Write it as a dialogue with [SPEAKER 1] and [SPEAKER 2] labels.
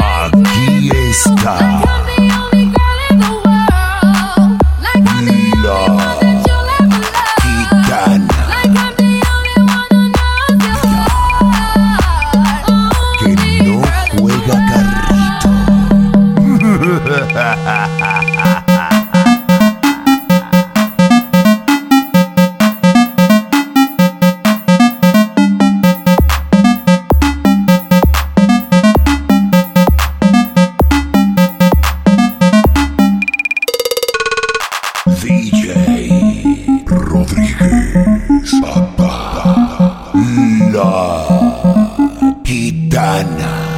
[SPEAKER 1] Aquí está Papá, la gitana.